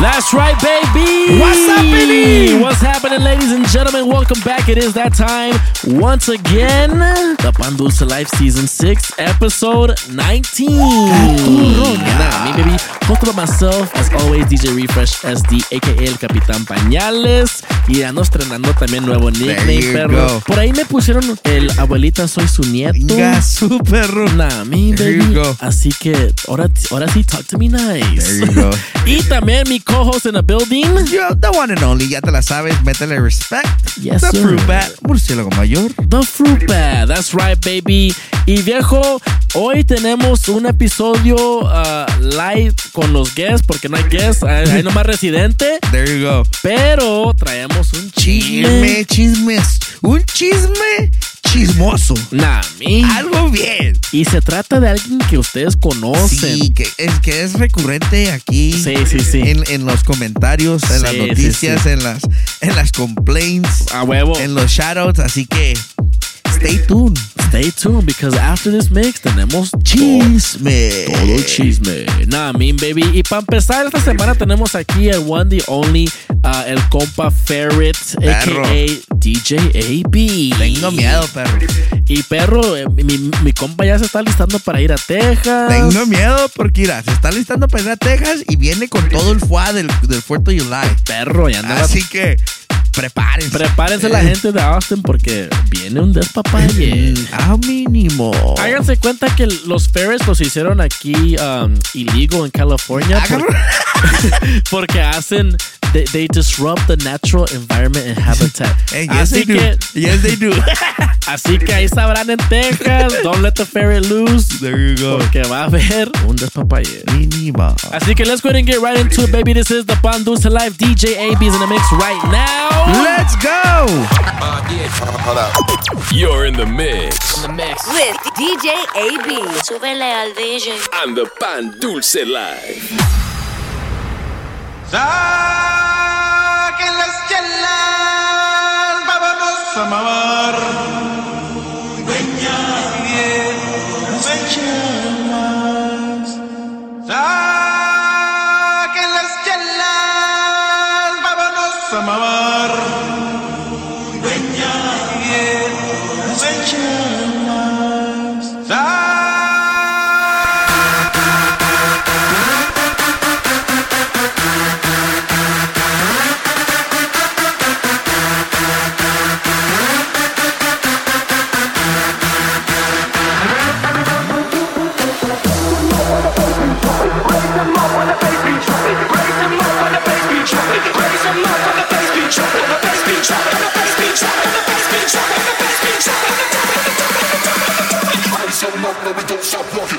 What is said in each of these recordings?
That's right, baby. What's happening? What's happening, ladies and gentlemen? Welcome back. It is that time once again. The Pan Dulce Life Season 6, Episode 19. Nah, me, baby. Hosted by myself, as always, DJ Refresh SD, aka El Capitán Pañales. Y ando estrenando también nuevo nickname, perro. go. Por ahí me pusieron el abuelita, soy su nieto. Venga, su perro. Nah, you baby. Así que ahora, ahora sí, talk to me nice. There you go. y también mi co-host in the building. Yo, the one and only, ya te la sabes, métele respect. Yes, the sir. fruit bat, murciélago mayor. The Fruit Bat, that's right, baby. Y viejo, hoy tenemos un episodio uh, live con los guests, porque no hay guests, hay, hay nomás residente, There you go. pero traemos un chisme. Chisme, chismes. Un chisme chismoso. Nah, mi. Algo bien. Y se trata de alguien que ustedes conocen. Sí, que es, que es recurrente aquí. Sí, sí, sí. En, en los comentarios, en las sí, noticias, sí. en las en las complaints, A huevo. en los shoutouts, así que stay tuned. Stay tuned, because after this mix tenemos Chisme. Todo el chisme. Nah, mean baby. Y para empezar, esta semana tenemos aquí el one, the only, uh, el compa Ferret, Perro. a.k.a. DJ AB. Tengo miedo, perro. Y perro, eh, mi, mi compa ya se está listando para ir a Texas. Tengo miedo porque mira, se está listando para ir a Texas y viene con todo el fuá del, del Puerto July. Perro, ya anda. Así que prepárense. Prepárense la gente de Austin porque viene un despapalle. A mínimo. Háganse cuenta que los ferries los hicieron aquí um, illegal en California Hagan- por- porque hacen they, they disrupt the natural environment and habitat. Hey, yes, así they do. que Yes, they do. así que ahí sabrán en Texas, don't let the ferry loose There you go. porque va a haber un despapalle. Mínimo. Así que let's go ahead and get right into it, baby. This is the Pan Dulce Live. DJ AB is in the mix right now. Let's go. Hold up, You're in the mix With DJ AB. Súbele al DJ. on the Pan Dulce Live. Saquen las chelas, vámonos a mamar. slow but we don't stop walking.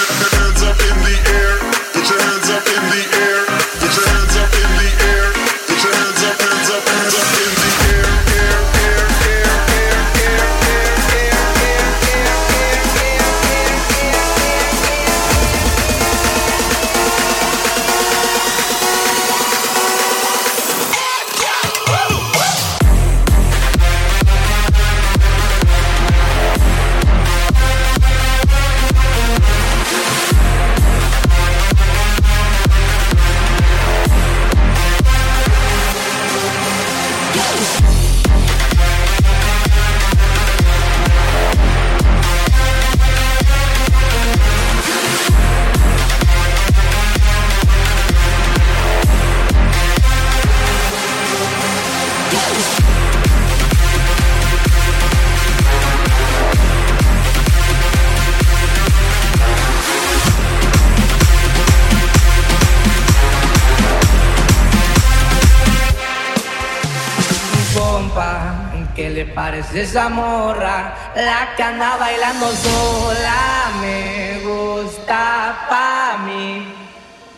esa morra? La que anda bailando sola me gusta pa' mí.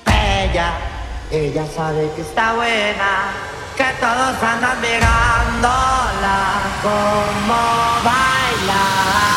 Ella, ella sabe que está buena, que todos andan mirándola como baila.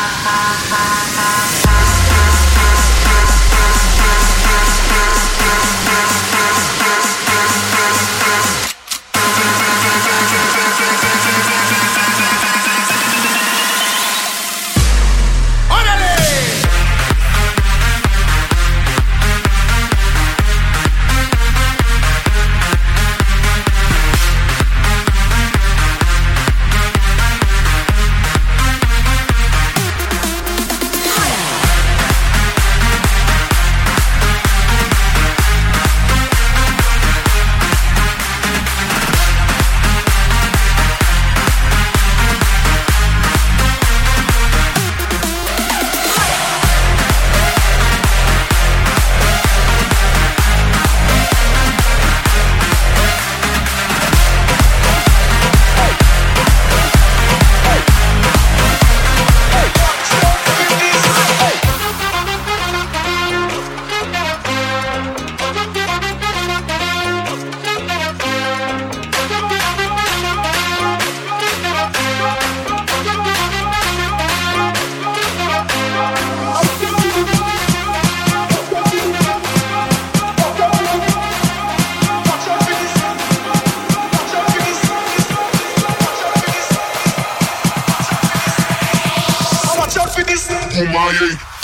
This.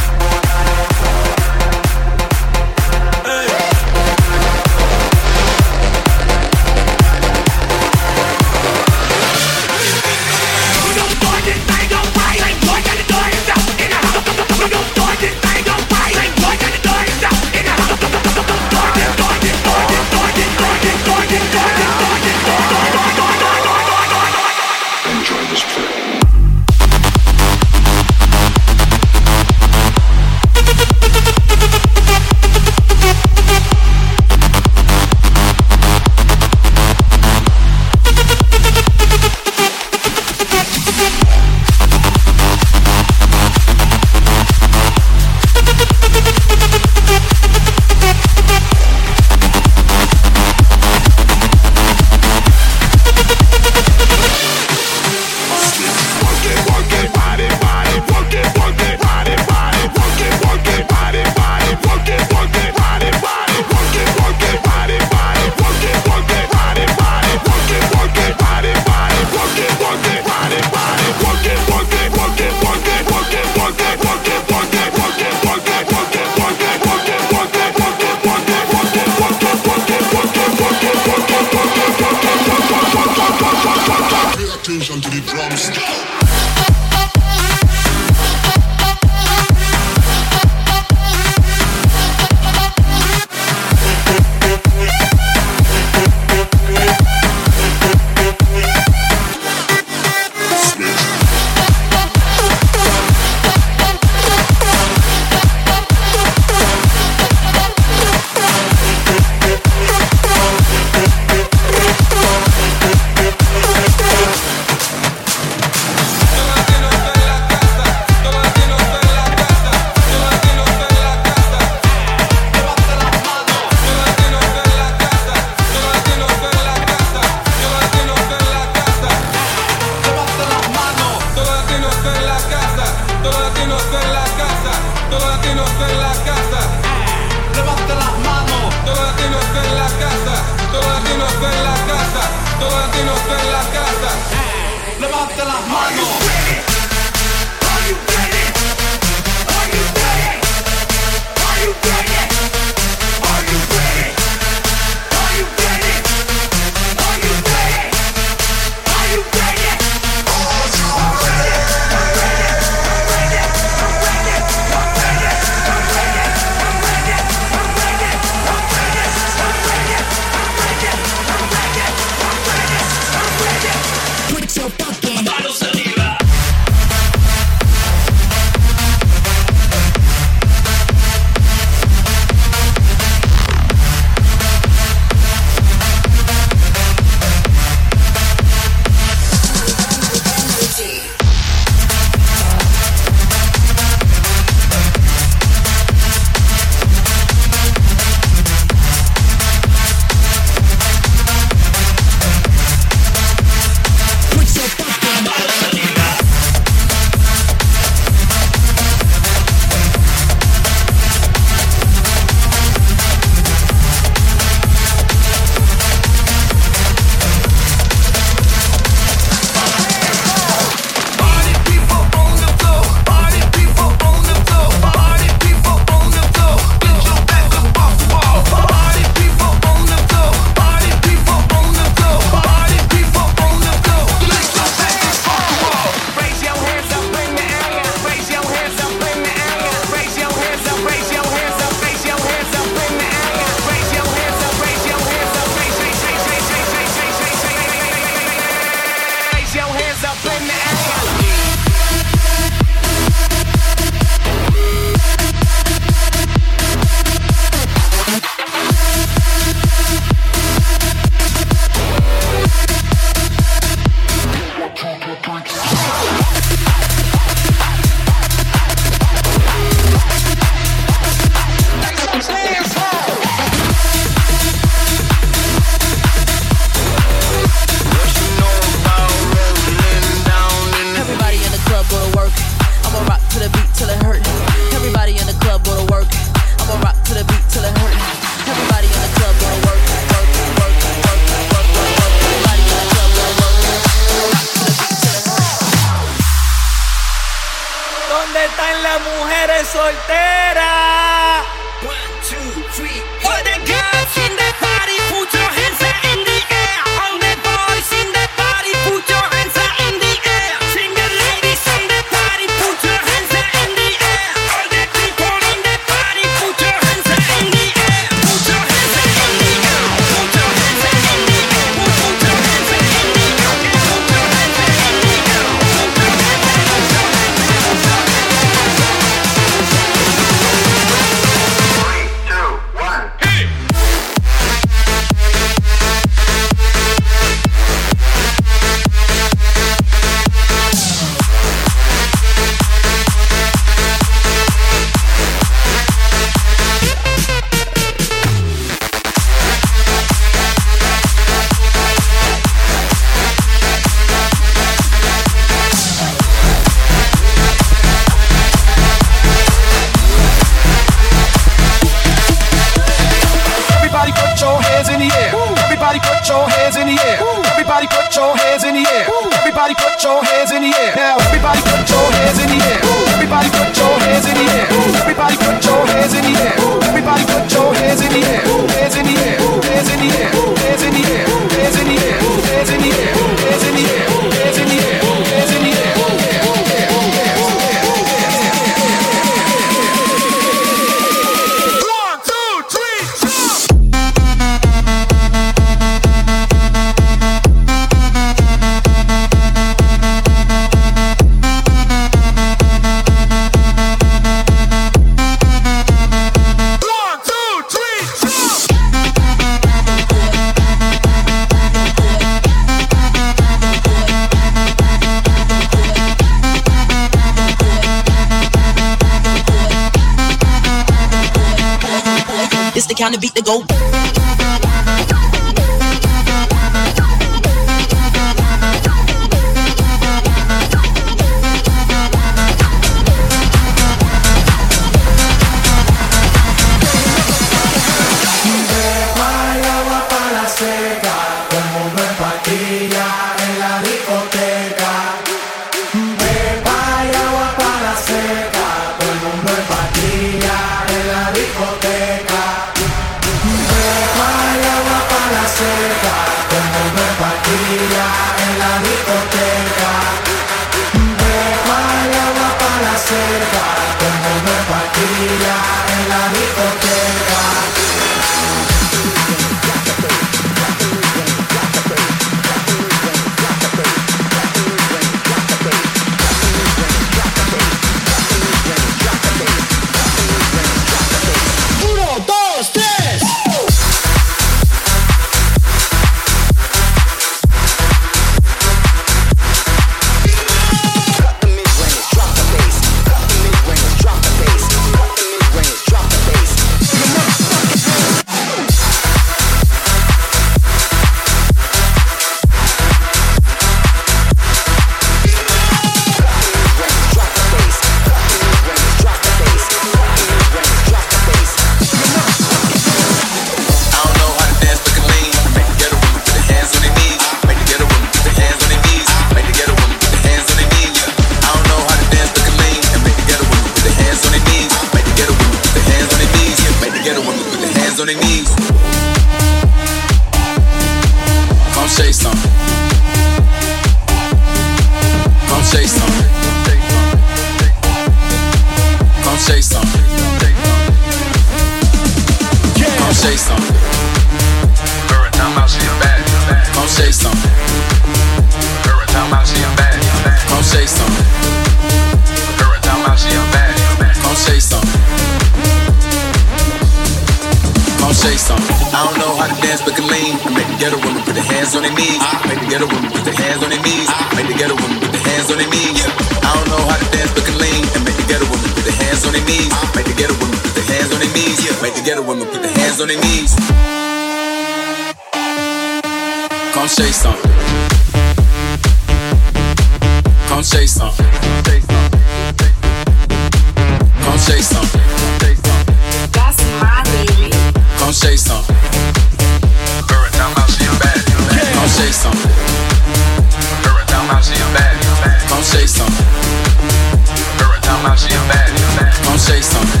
say something.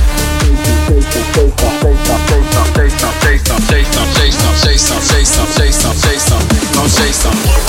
chase something, say something, say something, say something, say something, say something, say something, say something, say something, say something,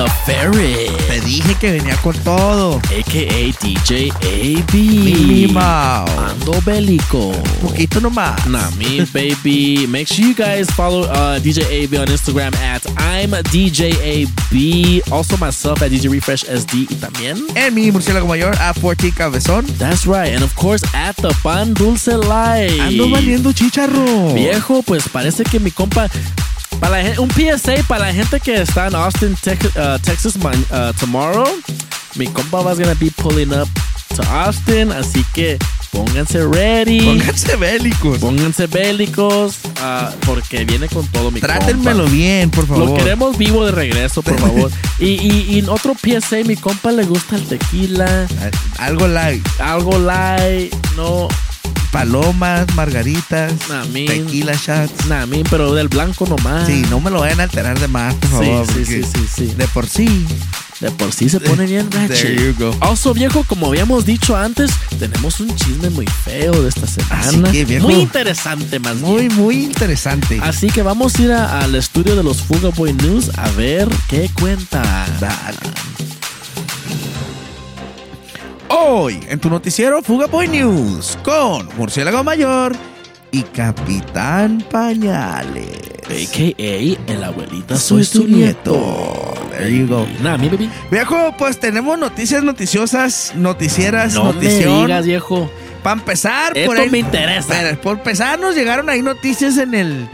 The Ferret. Te dije que venía con todo. AKA DJ AB. Mini Mao. Ando bélico. Poquito nomás. Nah, me baby. Make sure you guys follow uh, DJ AB on Instagram at I'm DJ AB. Also myself at DJ Refresh SD y también. En mi murciélago mayor a 14 Cabezón. That's right. And of course at the Pan Dulce Live. Ando valiendo chicharro. Viejo, pues parece que mi compa. Para la un PSA para la gente que está en Austin, Tex- uh, Texas uh, tomorrow. Mi compa was gonna be pulling up to Austin, así que pónganse ready. Pónganse bélicos. Pónganse bélicos uh, porque viene con todo mi Trátenmelo compa. bien, por favor. Lo queremos vivo de regreso, por favor. y, y, y en otro PSA, mi compa le gusta el tequila. Algo light. Algo light, no. Palomas, margaritas, Nah, mean. tequila shots. Pero del blanco nomás. Sí, no me lo vayan a alterar de más, por favor. Sí, sí, sí, sí, sí. De por sí. De por sí se pone bien There ratchet. you go. Also, viejo, como habíamos dicho antes, tenemos un chisme muy feo de esta semana. Así que, viejo. Muy interesante, más Muy, bien. muy interesante. Así que vamos a ir a- al estudio de los Fuga Boy News a ver qué cuenta. Dale. Hoy, en tu noticiero Fuga Boy News, con Murciélago Mayor y Capitán Pañales. AKA, el abuelita Soy soy tu nieto. There you go. Nah, mi baby. Viejo, pues tenemos noticias noticiosas, noticieras, No me digas, viejo. Para empezar, Esto por ahí- me interesa. Por empezar, nos llegaron ahí noticias en el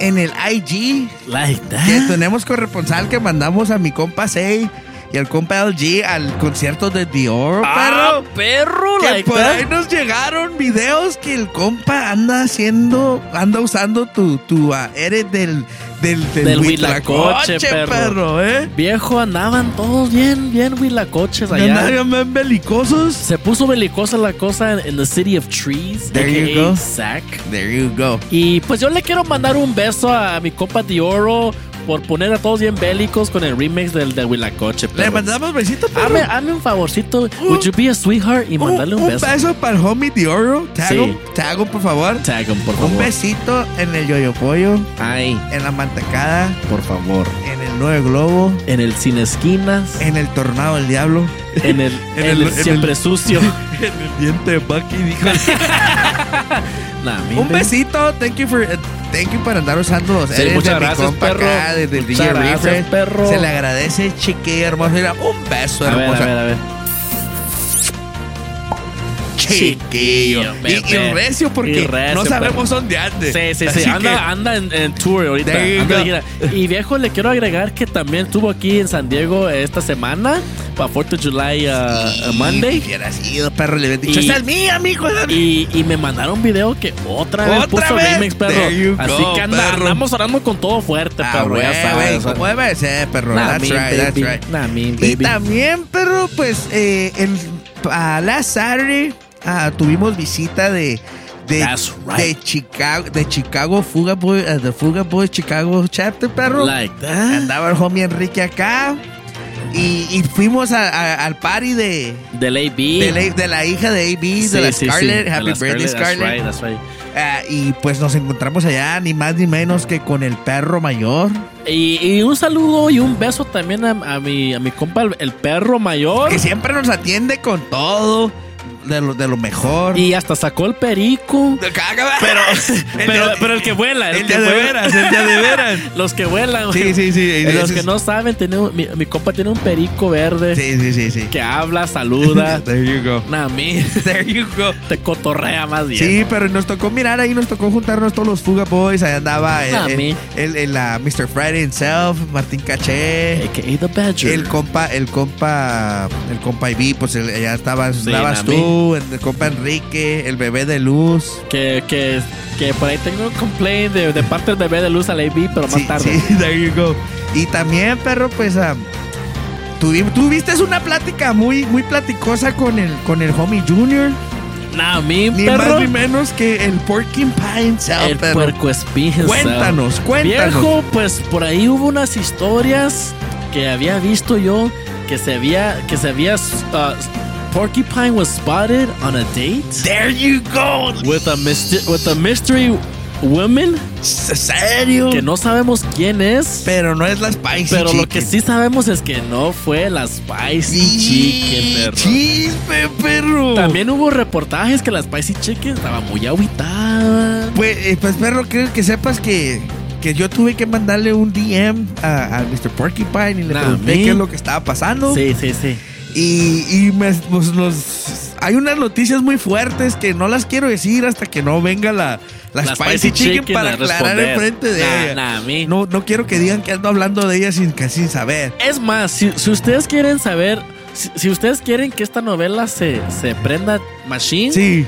en el IG. Like Que that. tenemos corresponsal que mandamos a mi compa Say y al compa LG al concierto de Dior, Ah, perro. perro, Que like por that. ahí nos llegaron videos que el compa anda haciendo, anda usando tu, tu ah, eres del, del, Del huitlacoche, huitlacoche, perro. ¿eh? Viejo, andaban todos bien, bien huilacoches allá. Andaban bien belicosos. Se puso belicosa la cosa en, en the City of Trees, There you go. Sac. There you go. Y pues yo le quiero mandar un beso a mi compa Dioro por poner a todos bien bélicos con el remix del de Huilacoche. Le mandamos besito, perro. Hazme, hazme un favorcito. Would you be a sweetheart? Y mandarle un, un beso. beso para el homie Dioro. Tago, Sí. tago, por favor. Tag him, por Un favor. besito en el yoyo pollo, Ay, en la mantecada, por favor. en el nueve globo, En el Sin Esquinas. en el tornado del diablo, En el, En el- el en el- Siempre Sucio. en el diente de Bucky, dijo. Nah, Un besito, thank you for eh, thank you por andar usando Sí, eres muchas de mi gracias, compa perro. acá, de, de Muchas DJ gracias, perro. Se le agradece, chiquilla hermosa. Mira, un beso, A ver, a hermosa. ver, a ver. Chiquillo. Y, y recio porque Y recio, no sabemos perro. dónde ande. Sí, sí, sí. Así Anda, que- anda en, en tour ahorita. Anda. Y viejo, le quiero agregar que también estuvo aquí en San Diego esta semana para 4 de July uh, uh, Monday. Hubiera sido, perro, le dicho, Y- ¡Esa es esa es mía". Y, y me mandaron un video que otra vez ¿Otra puso vez? remix, perro. Así go, que anda- perro. andamos orando con todo fuerte, Ah, perro. güey, ya sabes. güey, o sea. como debe ser, perro. Nah, that's mean, right, that's baby. right. Nah, mean, Y baby. también, perro, pues, eh, el, a last Saturday ah, tuvimos visita de... De, right. de Chicago, de Chicago Fuga Boy, eh, de Fuga Boy Chicago Chapter, perro. Like that. Andaba el homie Enrique acá. Y, y fuimos a- a- al party de, Del AB. de, la, de la hija de AB, Sí, de la sí. Scarlett. Happy la birthday, Scarlett, Scarlett. That's right, that's right. Ah, y pues nos encontramos allá, ni más ni menos que con el perro mayor. Y, y un saludo y un beso también a, a mi, a mi compa, el, el perro mayor. Que siempre nos atiende con todo. De lo, de lo mejor. Y hasta sacó el perico. Pero, pero, pero el que vuela. el que de vuela. veras, el de veras. Los que vuelan. Sí, sí, sí. Y los que no saben, tiene un- mi, mi compa tiene un perico verde Sí, sí, sí, sí. que habla, saluda. There you go. Nah, mí There you go. te cotorrea más bien. Sí, pero nos tocó mirar ahí, nos tocó juntarnos todos los Fuga Boys. Ahí andaba el, Ah, el, el- el, ah, Mr. Friday himself, Martín Caché. AKA The Badger. El compa, el compa, el compa Ivy, pues el- ya estabas, Sí, estabas tú, el compa Enrique, el bebé de luz. que, que, que por ahí tengo un complaint de, de parte del bebé de luz al AB, pero más Sí, tarde. sí, there you go. Y también, perro, pues tuvi- tuviste una plática muy, muy platicosa con el, con el homie Junior. Nah, a mí, Ni perro. más ni menos que el Porcupine himself, El perro. puerco espín. Cuéntanos, cuéntanos. Viejo, pues por ahí hubo unas historias que había visto yo que se había que se había uh, Porcupine was spotted on a date There you go. with a myster- with a mystery woman ¿Serio? que no sabemos quién es. Pero no es la Spicy Pero lo Chicken. que sí sabemos es que no fue la Spicy Chicken, perro. Chisme, perro. También hubo reportajes que la Spicy Chicken estaba muy aguitada. Pues, eh, pues perro, quiero que sepas que, que yo tuve que mandarle un DM a, al Mr. Porcupine y le Nah, pregunté qué es lo que estaba pasando. Sí, sí, sí. Y, y me- pues, hay unas noticias muy fuertes que no las quiero decir hasta que no venga la, la, La Spicy, Spicy Chicken, Chicken para aclarar enfrente de Nah, ella. nah, a mí. No, no quiero que digan que ando hablando de ella sin, sin saber. Es más, si, si ustedes quieren saber, si, si ustedes quieren que esta novela se, se prenda machine, Sí.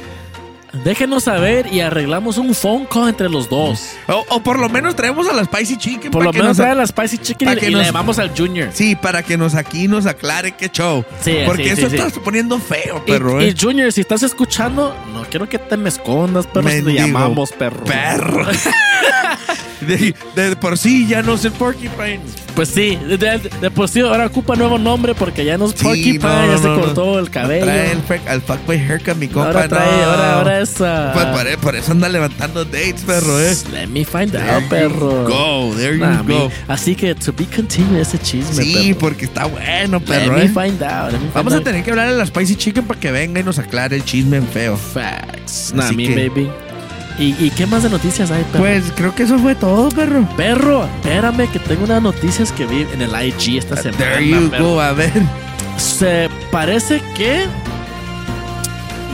Déjenos saber y arreglamos un phone call entre los dos. O, o por lo menos traemos a la Spicy Chicken. Por lo que menos nos- trae la Spicy Chicken y, que y nos- le llamamos al Junior. Sí, para que nos aquí nos aclare qué show. Sí, Porque sí, eso sí, está poniendo feo, perro. y, eh. Junior, si estás escuchando, no quiero que te me escondas, perro, si te llamamos perro. Perro. de, de por sí ya no sé Porcupine. Pues sí, de, de- por sí ahora ocupa nuevo nombre porque ya no es Sí, Porcupine, no, ya se no, cortó no. el cabello. Trae el, al fuckboy haircut, mi compa. ahora trae, ahora, ahora es ah, Pues por, e- por eso anda levantando dates, perro, eh. Let me find There out, perro. go, there you Nah, go. mi- Así que to be continued ese chisme, Sí, perro. porque está bueno, Let perro, me eh. find out. let me Vamos find a tener que hablarle a la Spicy Chicken para que venga y nos aclare el chisme en feo. out. facts. Nah, mi que- baby. ¿Y, ¿Y qué más de noticias hay, perro? Pues creo que eso fue todo, perro. perro, espérame que tengo unas noticias que vi en el IG esta semana. There you perro. go, a ver. Se parece que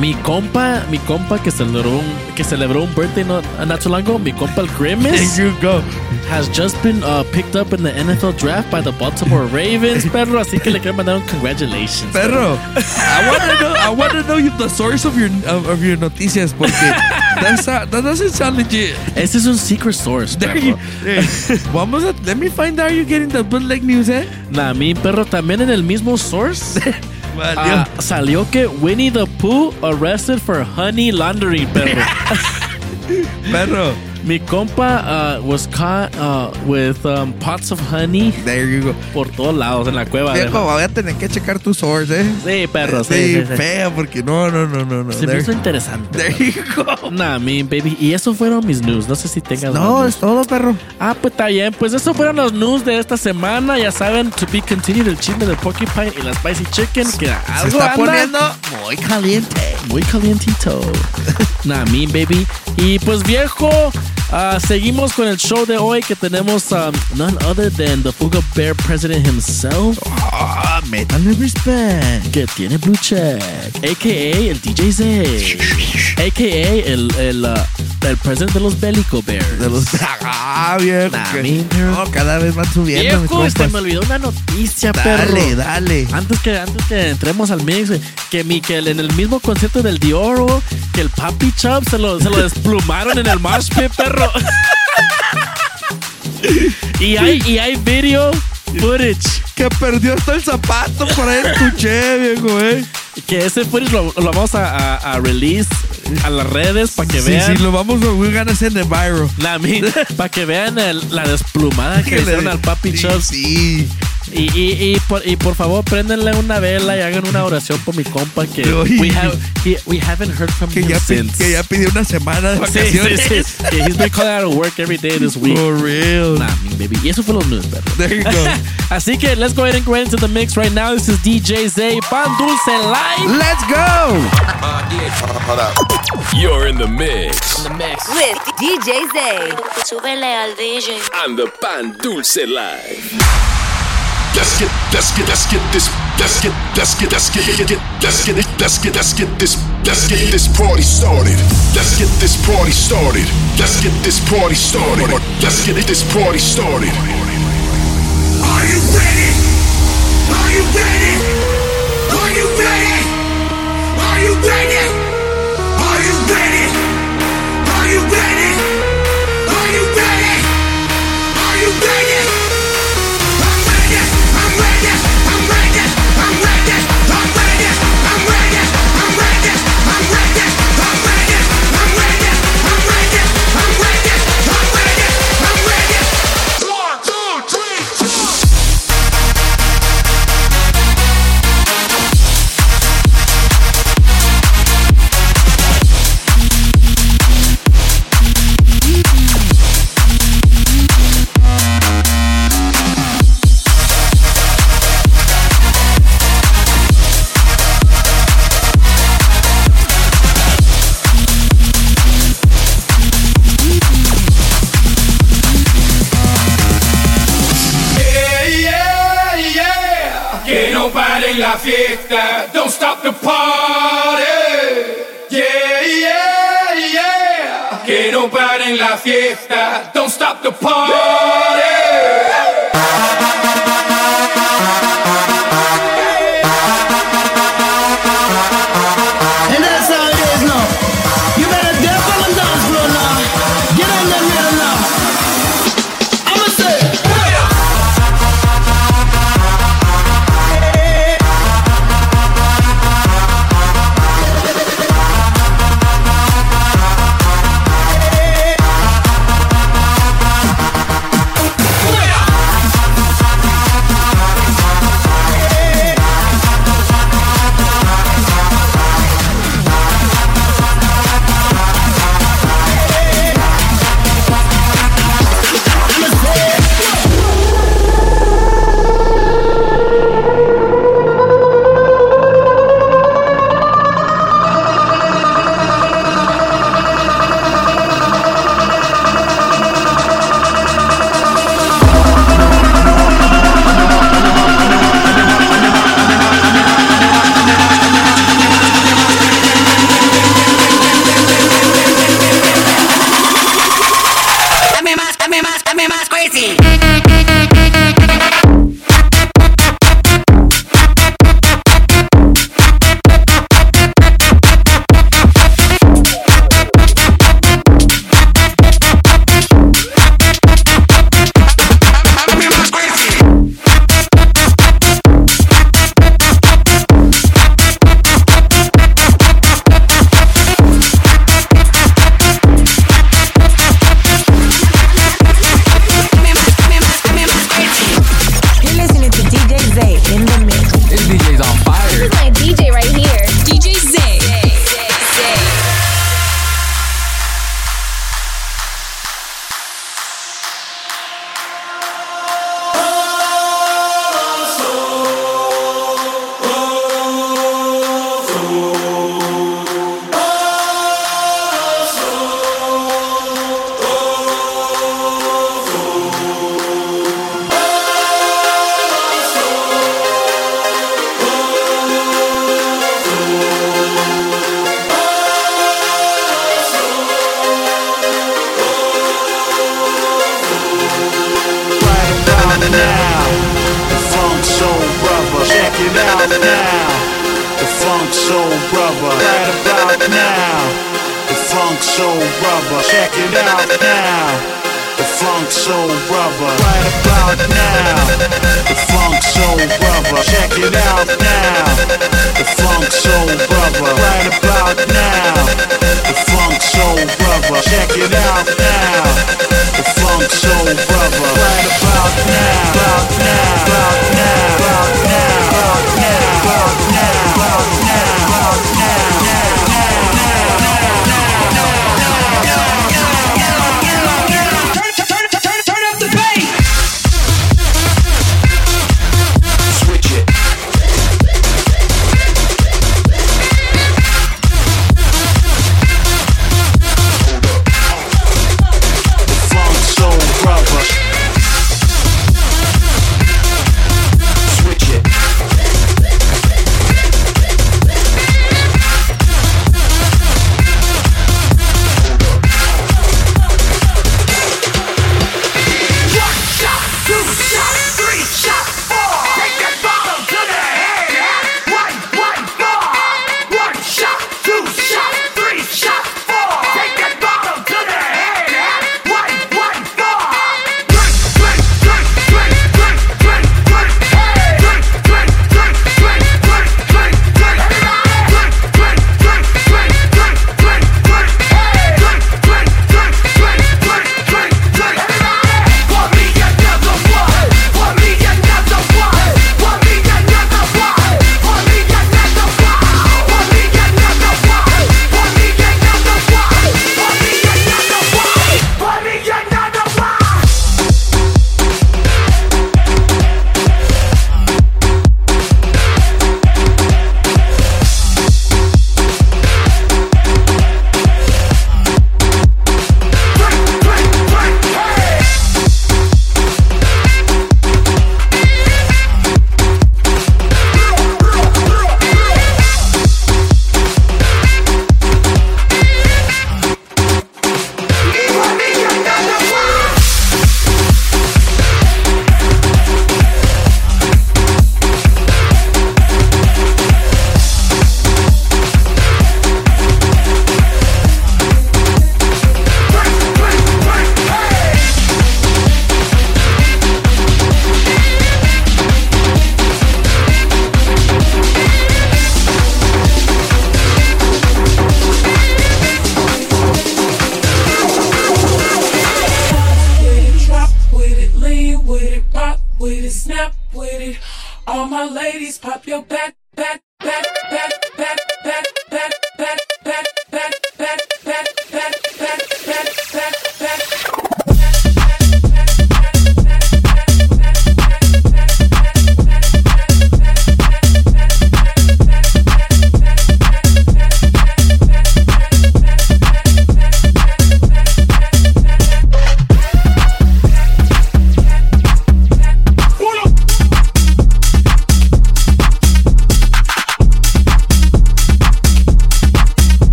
mi compa, mi compa que celebró un, que celebró un birthday no, not too long ago, mi compa el Grimace, There you go. has just been uh, picked up in the NFL draft by the Baltimore Ravens, perro. Así que le quiero mandar un congratulations. Perro, I want to know, I want to know you- the source of your of, of your noticias porque that's not- that doesn't sound legit. Ese es un secret source, perro. you, vamos a let me find out you getting the bootleg news, eh? Nah, mi perro también en el mismo source. Ah, salió que Winnie the Pooh arrested for honey laundering, perro. Perro, Mi compa uh, was caught uh, with um, pots of honey there you go. por todos lados en la cueva. Viejo, voy a tener que checar tu source, eh. Sí, perro, sí, Sí, sí, sí. feo porque no, no, no, no, no. Se me hizo interesante. there you go. Nah, mi baby. Y eso fueron mis news. No sé si tengas No, es todo, perro. Ah, pues está bien. Pues eso fueron los news de esta semana. Ya saben, to be continued el chisme del Porcupine y la Spicy Chicken. Que Se algo está anda poniendo muy caliente. muy calientito. nah, mi baby. Y pues viejo, ah, seguimos con el show de hoy que tenemos um, none other than the Fuga Bear president himself. Ah, métanle respect. que tiene blue check, a.k.a. el DJ Z, a.k.a. el, el, uh, el presidente de los Bellico Bears. De los ah, viejo. Nah, que- no, cada vez van subiendo, Viejo, se me olvidó una noticia, perro. Dale, dale. Antes que, antes que entremos al mix, güey, que Miquel en el mismo concierto del Dioro, que el Papi Chub se lo, se lo desplumaron en el mosh pit, perro. y hay, y hay video footage. Que perdió hasta el zapato, por ahí escuché, viejo, eh. Que ese footage lo, lo vamos a, a- a release a las redes para que sí, vean. sí, lo vamos a, we're gonna send viral. para que vean el- la desplumada que le hicieron al Papi sí, Chubbs. Sí. Y, y, y, por, y por favor, préndenle una vela y hagan una oración por mi compa que we, have, he- we haven't heard from Que him ya, since. que ya pidió una semana de Sí, vacaciones. sí, sí. Que he's been calling out of work every day this week. For real. Nah, baby. Y eso fue los news, perro. There you go. Así que let's go ahead and go into the mix right now. This is DJ Zay, Pan Dulce Live. Let's go. You're in the mix. The mix. With DJ Zay. Súbele al DJ. And the Pan Dulce Live. Let's get, let's get, let's get this, let's get, let's get, let's get, get, get, let's get let's get, let's get this, let's get this party started. Let's get this party started. Let's get this party started. Let's get this party started. Are you ready? Are you ready? Are you ready? Are you ready?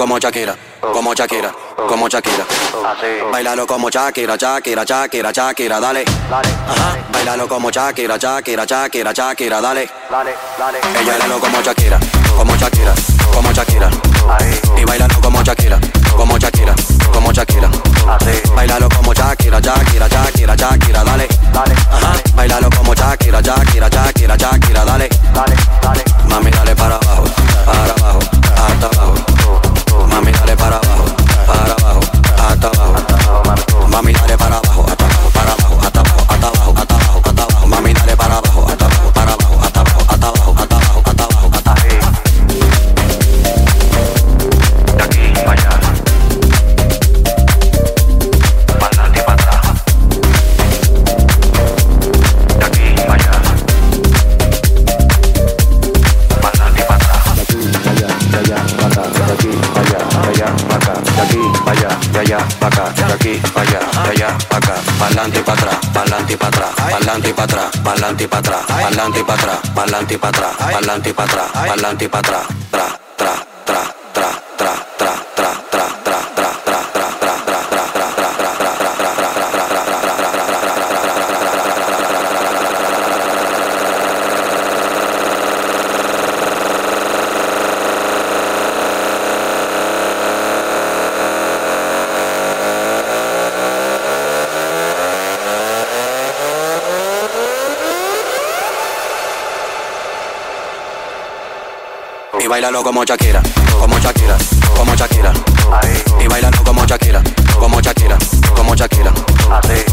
como Shakira, como Shakira, como Shakira. Así. Bailalo como Shakira, Shakira, Shakira, Shakira, dale. dale. Ajá. Bailalo como Shakira, Shakira, Shakira, Shakira, dale. Dale, dale. Ella bailalo como Shakira, como Shakira, como Shakira. Y bailalo como Shakira, como Shakira, como Shakira. Bailalo como Shakira, Shakira, Shakira, Shakira, dale. Dale. Ajá. Bailalo como Shakira, Shakira, Shakira, Shakira, dale. Dale, dale. Mami, dale para abajo, para abajo, hasta abajo. Mami, dale para abajo, para abajo, hasta abajo. Mami, dale para abajo. pa'lante y pa' atrás, pa'lante pa' bailalo como Shakira, como Shakira, como Shakira. Y bailalo como Shakira, como Shakira, como Shakira.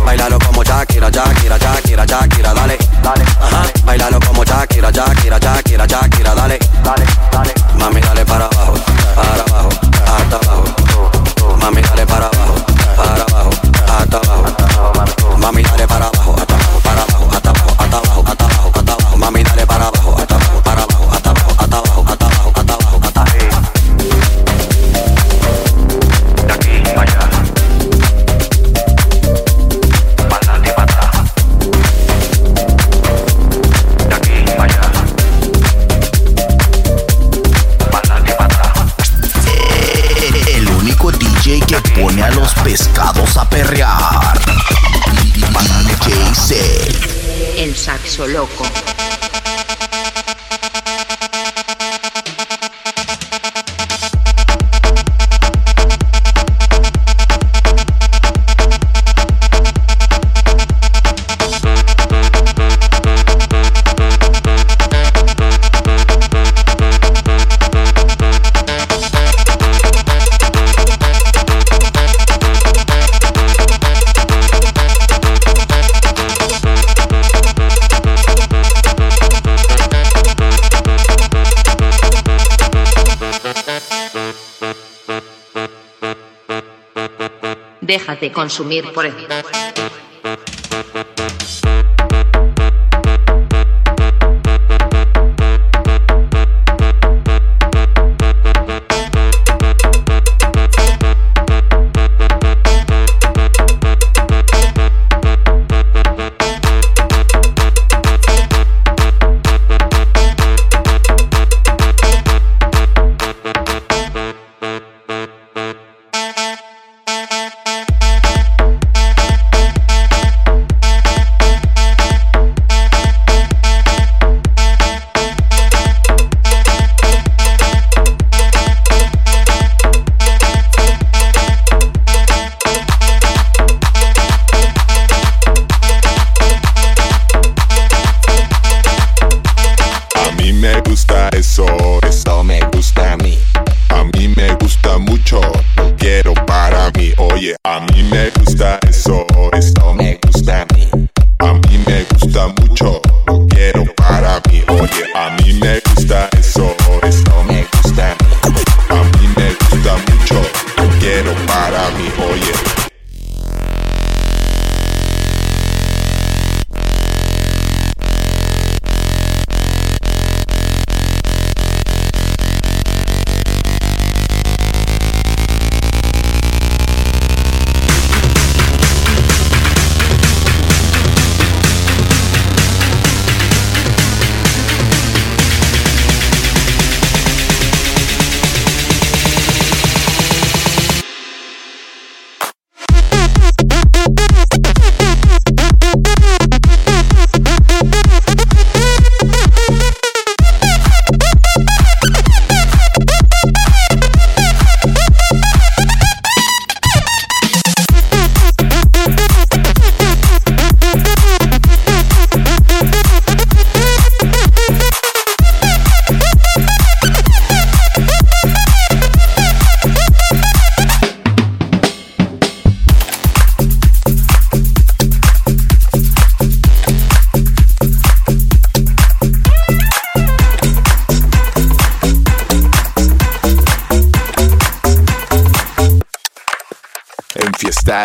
Bailalo como Shakira, Shakira, Shakira, Shakira, dale, dale. Ajá. Bailalo como Shakira, Shakira, Shakira, Shakira, dale, dale, dale. Mami, dale para loco. Déjate consumir por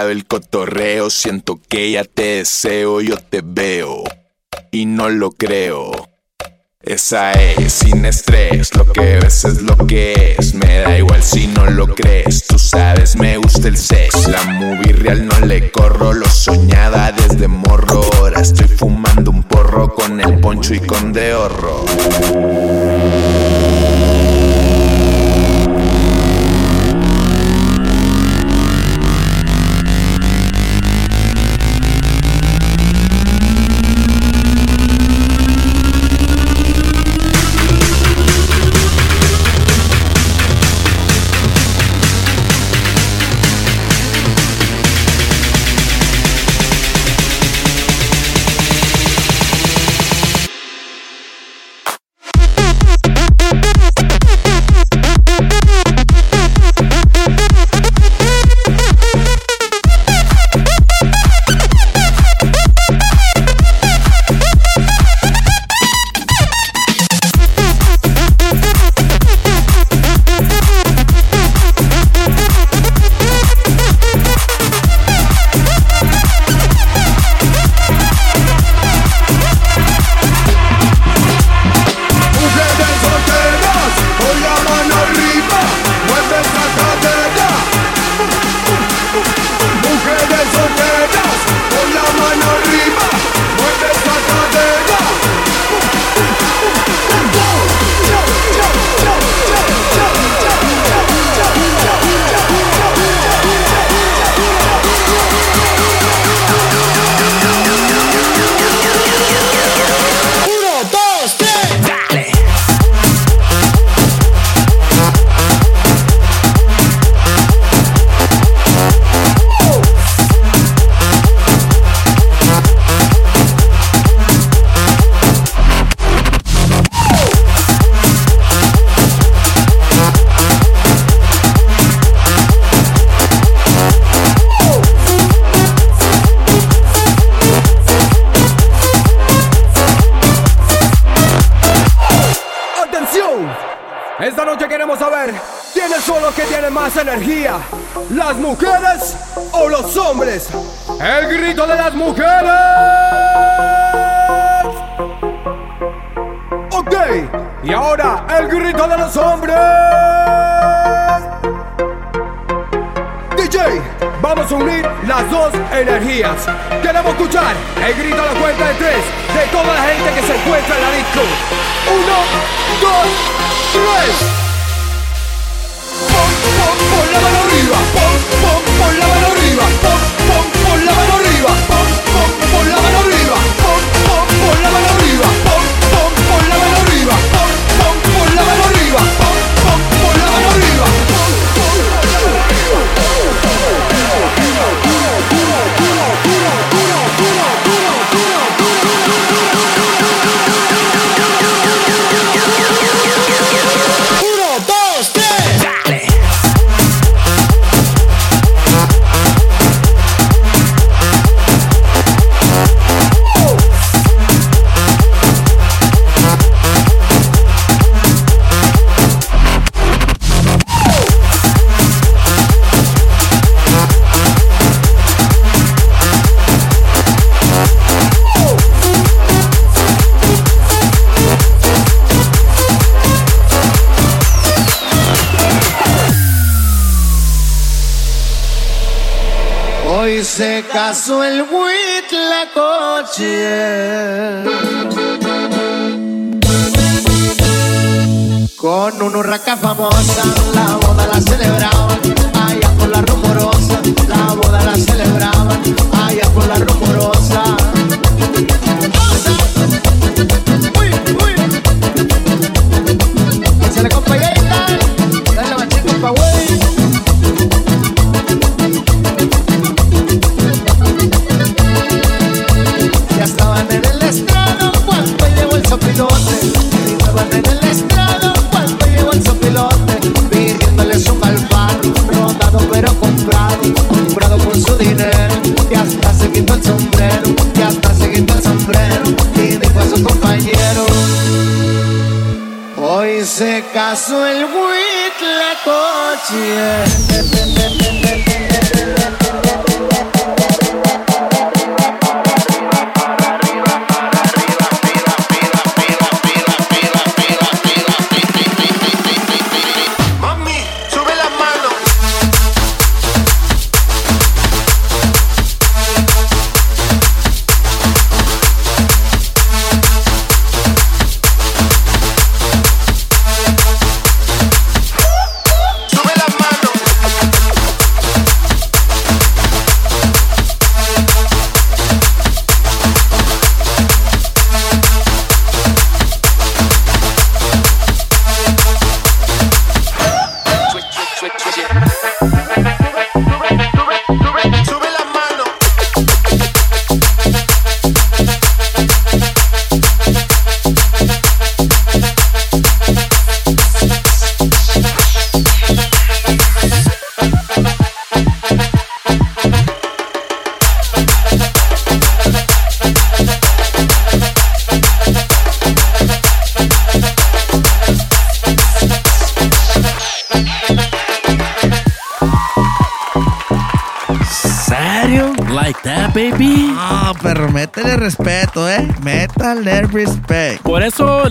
El cotorreo, siento que ya te deseo, yo te veo y no lo creo. Esa es sin estrés, lo que ves es lo que es. Me da igual si no lo crees, tú sabes, me gusta el sex. La movie real no le corro, lo soñaba desde morro. Ahora estoy fumando un porro con el poncho y con de horro. ¿Las mujeres o los hombres? El grito de las mujeres. Ok, y ahora el grito de los hombres. DJ, vamos a unir las dos energías. Queremos escuchar el grito a la cuenta de tres de toda la gente que se encuentra en la disco. Uno, dos, tres. Pon, pon, pon la mano arriba. Pon, pon, pon la mano arriba. Pon, pon, pon la mano arriba. Se casó el Huitlacoche con una urraca famosa. La boda la celebraban yeah.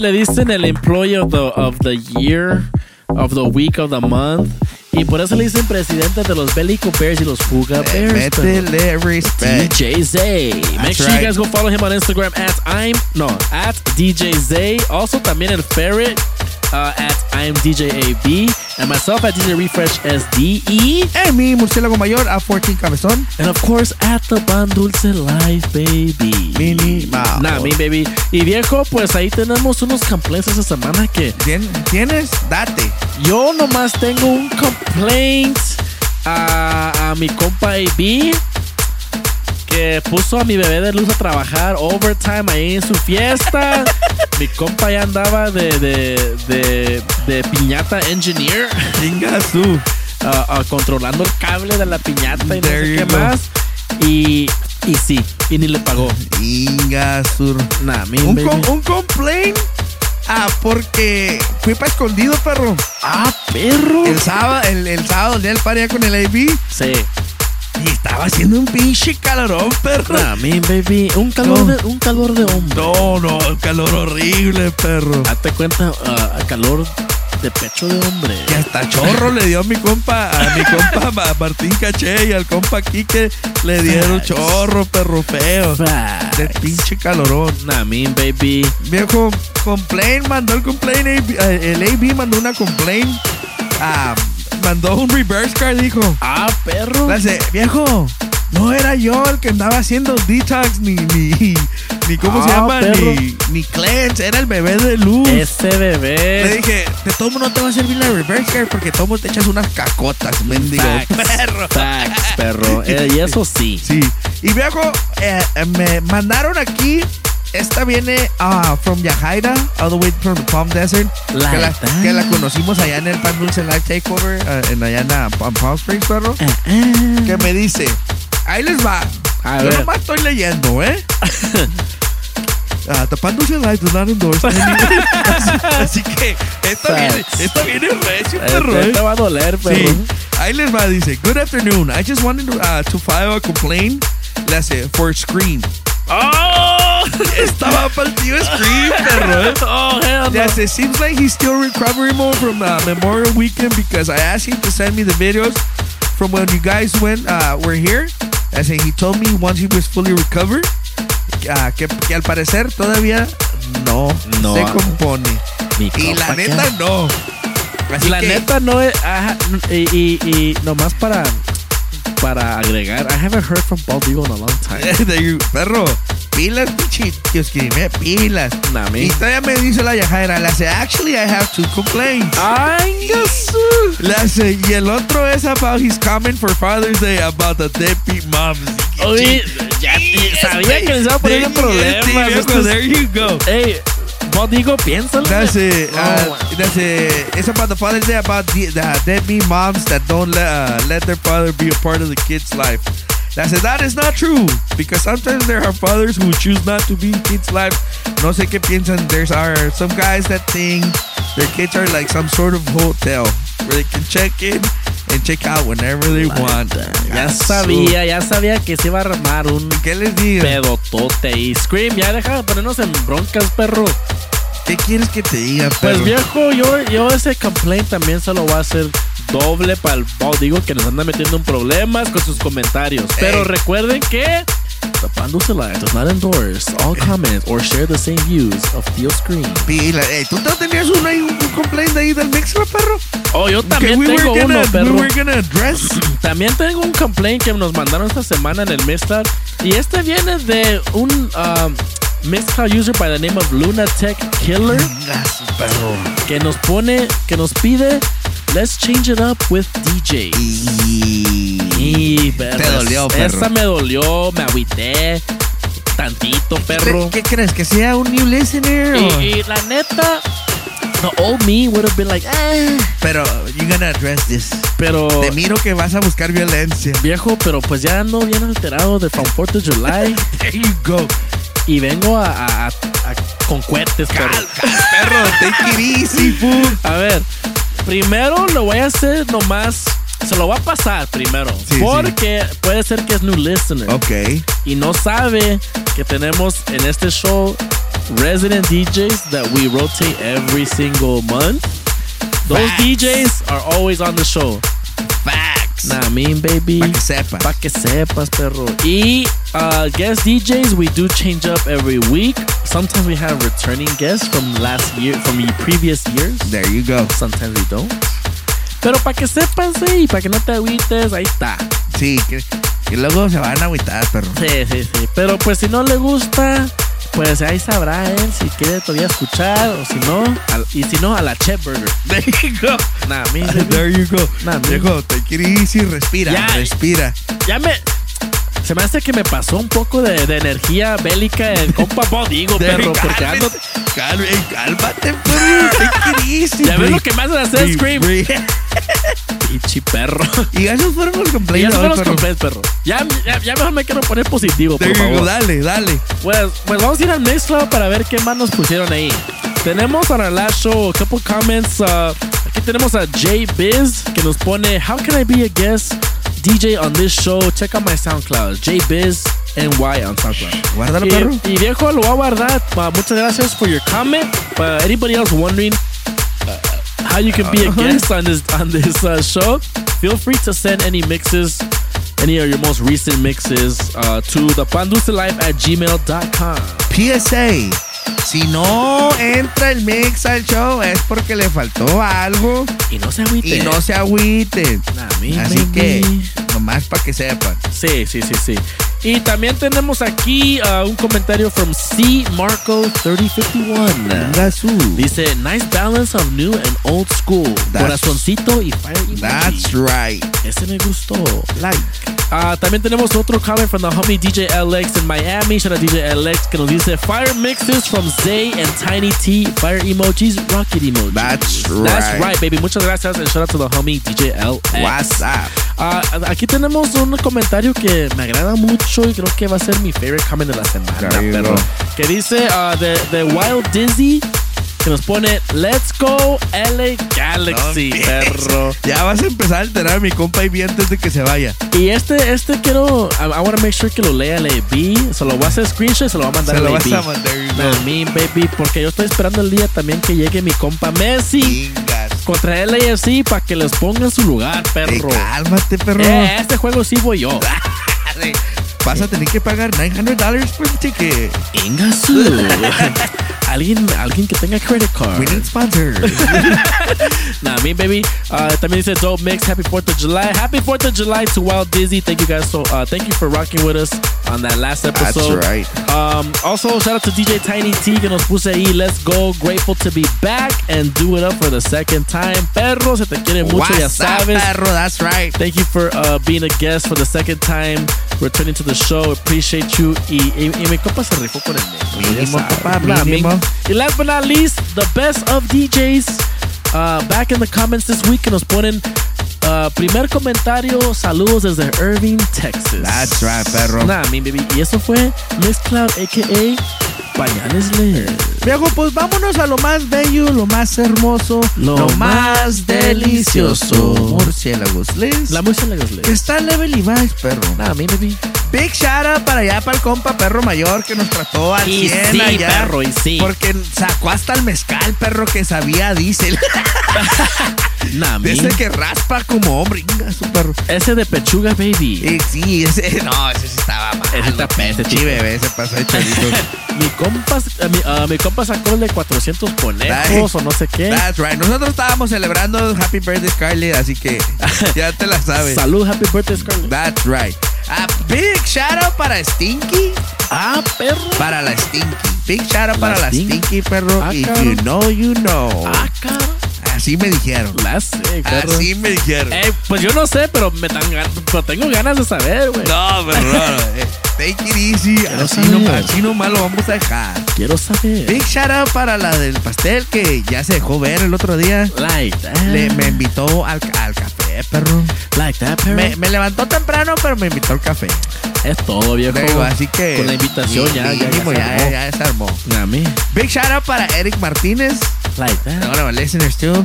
Le dicen el employee of the, of the year, of the week, of the month. Y por eso le dicen presidente de los Bellico Bears y los Fuga Bears. Métele respect. DJ Zay. Make sure right. you guys go follow him on Instagram at I'm no at DJ Zay. Also también el Ferret uh, at I'm DJ AB and myself at DJ Refresh SDE. And me, Murciélago Mayor, a 14 Cabezón. And of course at the Pan Dulce Life, baby. Mini Mouse. Nah, mi baby. Y viejo, pues ahí tenemos unos complaints esta semana que ¿Tienes? Date. yo nomás tengo un complaint a, a mi compa AB que puso a mi bebé de luz a trabajar overtime ahí en su fiesta. mi compa ya andaba de, de, de, de piñata engineer. Chinga su. Ah, ah, controlando el cable de la piñata y no There sé you qué go. más. Y, y sí, y ni le pagó. Inga sur. Nah, mi Un, com- un complaint Ah, porque fui para escondido, perro. Ah, perro. El sábado, el, el sábado, el día del party con el AB. Sí. Y estaba haciendo un pinche calorón, perro. Me, baby. Un calor, No. de, un calor de hombre. No, no, un calor horrible, perro. Date cuenta, ah, calor de pecho de hombre. Que hasta chorro le dio a mi compa, a mi compa Ma- Martín Caché y al compa Quique le dieron Facts. chorro, perro feo. Facts. De pinche calorón. Me, baby. Viejo, complain, mandó el complaint, eh, el AB mandó una complaint. Ah, mandó un reverse card, dijo. Ah, perro. Le dice, viejo, no era yo el que andaba haciendo detox, ni, ni, ni ¿cómo se Ah, llama? perro. Ni, ni cleanse, era el bebé de luz. Ese bebé. Le dije, de todo mundo no te va a servir la reverse card porque todo mundo te echas unas cacotas, mendigo. Facts. Perro. Facts, perro. Eh, y eso sí. Sí. Y viejo, eh, eh, me mandaron aquí. Esta viene ah, from Yajaira, all the way from the Palm Desert. La que, la, que la conocimos allá en el Pan Dulce Live Takeover, ah, en allá en la Palm Springs, perro. Que me dice, ahí les va. A Yo ver. nomás estoy leyendo, ¿eh? Ah, the Pan Dulce Live does not endorse así, así que esto viene, esto viene recio, perro, te, ¿eh? va a doler, perro. Sí. Ahí les va, dice, Good afternoon. I just wanted to, uh, to file a complaint. Le hace, for Scream. ¡Oh! Estaba para el tío Scream, perro. ¿eh? Oh, hell no. hace, seems like he's still recovering more from uh, Memorial Weekend because I asked him to send me the videos from when you guys went, uh, were here. I say, he told me once he was fully recovered, uh, que, que al parecer todavía no, No. se compone. Y la neta no. Así la que- neta no es. ajá, y, y, y nomás para, para agregar, I haven't heard from Bald Eagle in a long time. Perro, pilas, pinche, Dios que me pilas. Nah, me. Y todavía me dice la Yajaira, le hace, actually I have two complaints. Ay, Dios. Le hace, y el otro es about his comment for Father's Day about the deadbeat moms. Oye, ya sabía que les iba a poner problemas. sí, viejo, Estos- there you go. Ey, Bald Eagle, piénsalo. That's it. Oh, Uh, wow. that's it. It's about the Father's Day about the, the deadbeat moms that don't let, uh, let their father be a part of the kid's life. That's it. That is not true because sometimes there are fathers who choose not to be in kids' life. No sé qué piensan. There's are some guys that think their kids are like some sort of hotel where they can check in and check out whenever they want. Ya sabía, ya sabía que se iba a armar un ¿Qué les digo? pedotote. Y Scream, ya deja de ponernos en broncas, perro. ¿Qué quieres que te diga, Pues perro? viejo, yo, yo ese complaint también se lo voy a hacer doble para el Eagle que nos anda metiendo en problemas con sus comentarios. Pero Ey. recuerden que the Pan Dulce Live does not endorse all comments or share the same views of Theo Scream. Pila, ey, ¿Tú no tenías ahí, un complaint ahí del mixer, perro? Oh, yo también we tengo gonna, uno, perro. We were gonna address. También tengo un complaint que nos mandaron esta semana en el Mixcloud. Y este viene de un um, user by the name of Lunatech Killer. Perro. Que nos pone, que nos pide, let's change it up with DJ. Y, perro, Te dolió, perro. Esa me dolió, me agüité. Tantito, perro. ¿Qué, qué crees? ¿Que sea un new listener? Y, y la neta, the old me would have been like, eh. Pero, you're gonna address this. Pero, Te miro que vas a buscar violencia. viejo, pero pues ya ando bien alterado de From 4th of July. There you go. y vengo a, a- a- a- con cohetes, perro. Perro, take it easy, fool. A ver, primero lo voy a hacer nomás. Se lo voy a pasar primero. Sí, porque puede ser que es new listener. Ok. Y no sabe que tenemos en este show resident DJs that we rotate every single month. Those Facts. DJs are always on the show. Facts. Nah, I mean, baby. Pa' que sepas. Pa' que sepas, perro. Y uh, guest DJs, we do change up every week. Sometimes we have returning guests from last year, from previous years. There you go. Sometimes we don't. Pero para que sepas, eh, y para que no te agüites, ahí está. Sí, que, que luego se van a agüitar, perro. Sí, sí, sí. Pero pues si no le gusta, pues ahí sabrá él si quiere todavía escuchar o si no. al- y si no, a la Chet Burger. There you go. Nah, me, There you go. Nah, Viejo, take it easy, respira, Ya. respira. Ya me. Se me hace que me pasó un poco de, de energía bélica el compa Bodigo, perro, porque ando. Cálmate, cálmate, perro. It easy, Ya ves lo que hace hacer Scream. Pichi perro. Y esos fueron los Y ya complaints, son los complaints, perro. Ya, ya, ya mejor me quiero poner positivo, por favor. dale, dale. Pues, pues vamos a ir al Mixcloud para ver qué más nos pusieron ahí. tenemos a couple comments. Uh, aquí tenemos a Jay Biz que nos pone, How can I be a guest DJ on this show? Check out my SoundCloud. J Biz NY on SoundCloud. Guárdalo, y, perro. y viejo, lo voy a guardar. Uh, muchas gracias for your comment. But anybody else wondering how you can be a Uh-huh. guest on this on this uh, show, feel free to send any mixes, any of your most recent mixes uh, to the live at gmail.com. PSA. Si no entra el mix al show es porque le faltó algo. Y no se agüiten. Y no se agüiten. mi Así baby. que, nomás para que sepan. Sí, sí, sí, sí. Y también tenemos aquí uh, un comentario from C Marco 3051. Dice, nice balance of new and old school. That's- Corazoncito y fire emoji." That's right. Ese me gustó. Like. Ah, también tenemos otro comment from the homie DJ LX in Miami. Shout out DJ LX que nos dice Fire mixes from Zay and Tiny T. Fire emojis, rocket emojis. That's That's right. right, baby. Muchas gracias and shout out to the homie DJ LX. What's up? Ah, aquí tenemos un comentario que me agrada mucho y creo que va a ser mi favorite comment de la semana. Go. que dice ah, de, de Wild Dizzy que nos pone Let's go LA Galaxy, No perro. Ya vas a empezar a alterar a mi compa y antes de que se vaya. Y este, este quiero, I, I want to make sure que lo lea LAB. Se lo voy a hacer screenshot y se lo voy a mandar Se a lo LAB. vas a mandar. A mí, baby, porque yo estoy esperando el día también que llegue mi compa Messi contra LAFC para que les ponga en su lugar, perro. cálmate, perro. Eh, este juego sí voy yo. Vas a tener que pagar $900 por el ticket. Ingasu. alguien, alguien que tenga credit card. We need sponsors. nah, me baby. Uh, también dice Dope Mix. Happy 4th of July. Happy 4th of July to Wild Dizzy. Thank you guys so. Uh, thank you for rocking with us on that last episode. That's right. Um, also, shout out to DJ Tiny T que nos puse ahí. Let's go. Grateful to be back and do it up for the second time. Perro, se te quiere mucho, ya What's up, perro? That's right. Thank you for uh, being a guest for the second time. Returning to the show. Appreciate you. Y, y, y mi compa se rifó con el. Mínimo, papá, mínimo. Y last but not least, the best of DJs. Uh, back in the comments this week que nos ponen uh, primer comentario, saludos desde Irving, Texas. That's right, perro. Nah, mi baby. Y eso fue Miss Cloud, a.k.a. Pañales Ler. Viejo, pues vámonos a lo más bello, lo más hermoso, Lo más delicioso. Murciélagos Les. La murciélagos. Que está Level y Vice, perro. Nah, mi baby. Big shout out para allá, para el compa perro mayor que nos trató al Y 100 sí, allá. perro, y sí. Porque sacó hasta el mezcal, perro, que sabía diésel. Ese que raspa como hombre. Inga, su perro. Ese de pechuga, baby. Eh, sí, ese, no, ese sí estaba mal. Ese está peste, Sí, bebé, se pasó de chorito. Mi compa, mi, ah, mi compa sacó el de 400 conejos o no sé qué. That's right. Nosotros estábamos celebrando Happy Birthday Scarlett, así que ya te la sabes. Salud, happy birthday, Scarlett. That's right. A big shout out para Stinky. Ah, perro. Para la Stinky. Big shout out La para la Stinky. Perro. Ah, If you know, you know. Ah. Así me dijeron. La sé, perro. Así me dijeron. Eh, pues yo no sé, pero me gan- pero tengo ganas de saber, güey. No, pero no, no, eh, Take it easy. Quiero Así, saber. no, así nomás lo vamos a dejar. Quiero saber. Big shout out para la del pastel que ya se dejó ver el otro día. Like that. Le, me invitó al, al café, perro. Like that, perro. Me, me levantó temprano, pero me invitó al café. Es todo, viejo. Digo, así que. Con la invitación ya, ya, mínimo, ya, ya se armó. A mí. Big shout out para Eric Martínez. Like that. One of our listeners too.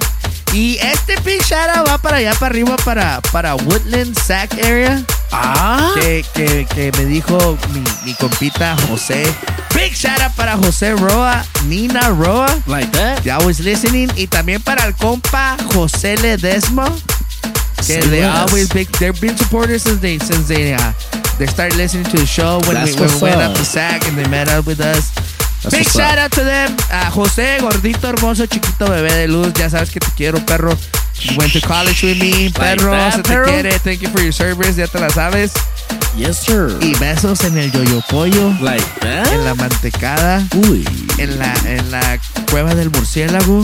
Y este big shout out va para allá para arriba, para, para Woodland, Sac area. Ah. Que, que, que me dijo mi, mi compita José. Big shout out para José Roa, Nina Roa. Like that. That was listening. Y también para el compa José Ledesma. Que Say they always big, they've been supporters since they since they uh, they started listening to the show when That's we, when we went up. up to SAC and they met up with us. That's Big shout out to them. A José, gordito, hermoso, chiquito, bebé de luz. Ya sabes que te quiero, perro. You went to college with me, Like perro. that, se te quiere. Thank you for your service. Ya te la sabes. Yes, sir. Y besos en el yoyo pollo. Like that. En la mantecada. Uy. En la, en la cueva del murciélago.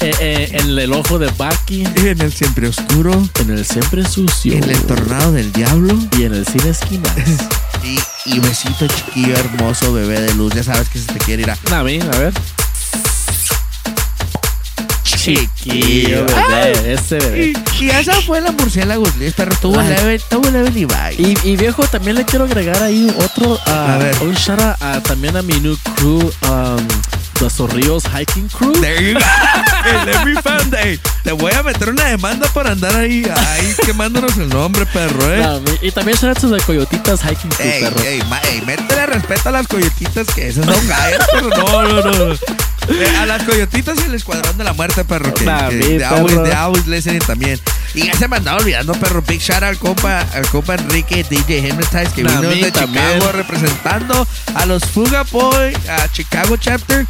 Eh, eh, en el ojo de Baki. En el siempre oscuro. En el siempre sucio. En el tornado del diablo. Y en el cine esquina. Y, y besito chiquillo hermoso, bebé de luz. Ya sabes que se te quiere ir a. A mí, a ver. Chiquillo, bebé. Ese bebé. Y, esa fue la murciélago pero tuvo Ay. level, tuvo y bye. Y, y viejo, también le quiero agregar ahí otro, ah, A ver. un shout out a- también a mi new crew, um, the Zorrillos Hiking Crew. There you go. Let me find hey, te voy a meter una demanda por andar ahí, ahí quemándonos el nombre, perro, eh. No, y también shout out to the Coyotitas Hiking Crew, Ey, perro. ey, ma- ey, métele respeto a las coyotitas que esas son gallas, perro. No, no, no. Eh, a las coyotitas y el escuadrón de la muerte, perro. Que, Nah, que mi de always, perro. de always listening también. Y ya se me andaba olvidando, perro. Big shout al compa, al compa Enrique DJ Hypnotize que Nah, vino de. Chicago representando a los Fuga Boy, a Chicago Chapter.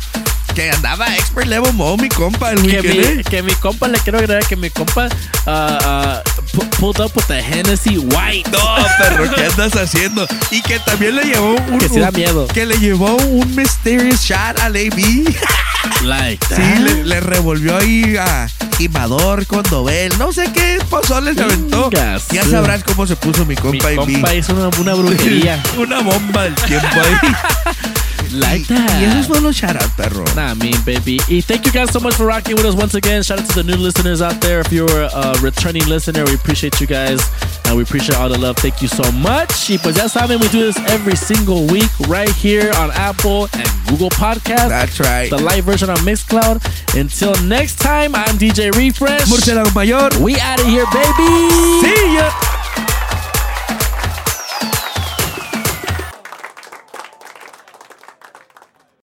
Que andaba expert level mo, mi compa, el Que weekend. mi, que mi compa, le quiero agregar que mi compa uh, uh, pu- pulled up with the Hennessy White. No, perro, ¿qué andas haciendo? Y que también le llevó un. Que sí da un- miedo. Que le llevó un mysterious shot al AB. Like Sí, that. le, le revolvió ahí a Jimador con Dobel. No sé qué pozole se aventó. Ya sabrás cómo se puso mi Mi compa AB. compa hizo una, una brujería. Una bomba del tiempo ahí. like that. Y esos fueron los shout out, perro. Nah, me baby. Y thank you guys so much for rocking with us once again. Shout out to the new listeners out there. If you're a returning listener, we appreciate you guys and we appreciate all the love. Thank you so much. Y pues ya saben, we do this every single week right here on Apple and Google Podcast. That's right. The live version on Mixcloud. Until next time, I'm DJ Refresh. Murciélago Mayor. We out of here, baby. See ya.